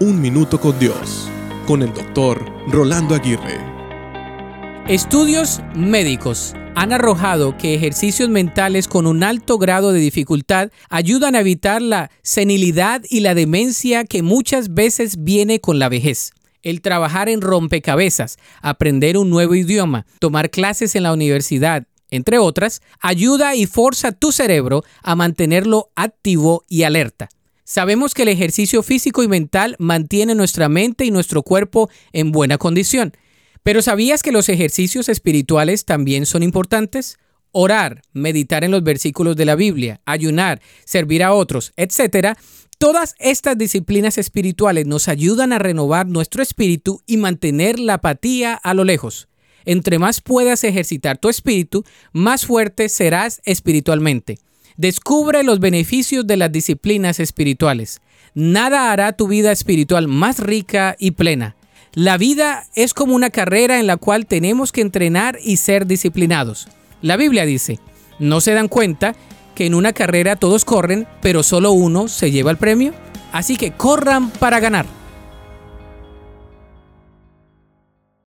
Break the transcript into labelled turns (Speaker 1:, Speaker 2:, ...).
Speaker 1: Un Minuto con Dios, con el doctor Rolando Aguirre.
Speaker 2: Estudios médicos han arrojado que ejercicios mentales con un alto grado de dificultad ayudan a evitar la senilidad y la demencia que muchas veces viene con la vejez. El trabajar en rompecabezas, aprender un nuevo idioma, tomar clases en la universidad, entre otras, ayuda y forza tu cerebro a mantenerlo activo y alerta. Sabemos que el ejercicio físico y mental mantiene nuestra mente y nuestro cuerpo en buena condición. Pero ¿sabías que los ejercicios espirituales también son importantes? Orar, meditar en los versículos de la Biblia, ayunar, servir a otros, etc. Todas estas disciplinas espirituales nos ayudan a renovar nuestro espíritu y mantener la apatía a lo lejos. Entre más puedas ejercitar tu espíritu, más fuerte serás espiritualmente. Descubre los beneficios de las disciplinas espirituales. Nada hará tu vida espiritual más rica y plena. La vida es como una carrera en la cual tenemos que entrenar y ser disciplinados. La Biblia dice, ¿no se dan cuenta que en una carrera todos corren, pero solo uno se lleva el premio? Así que corran para ganar.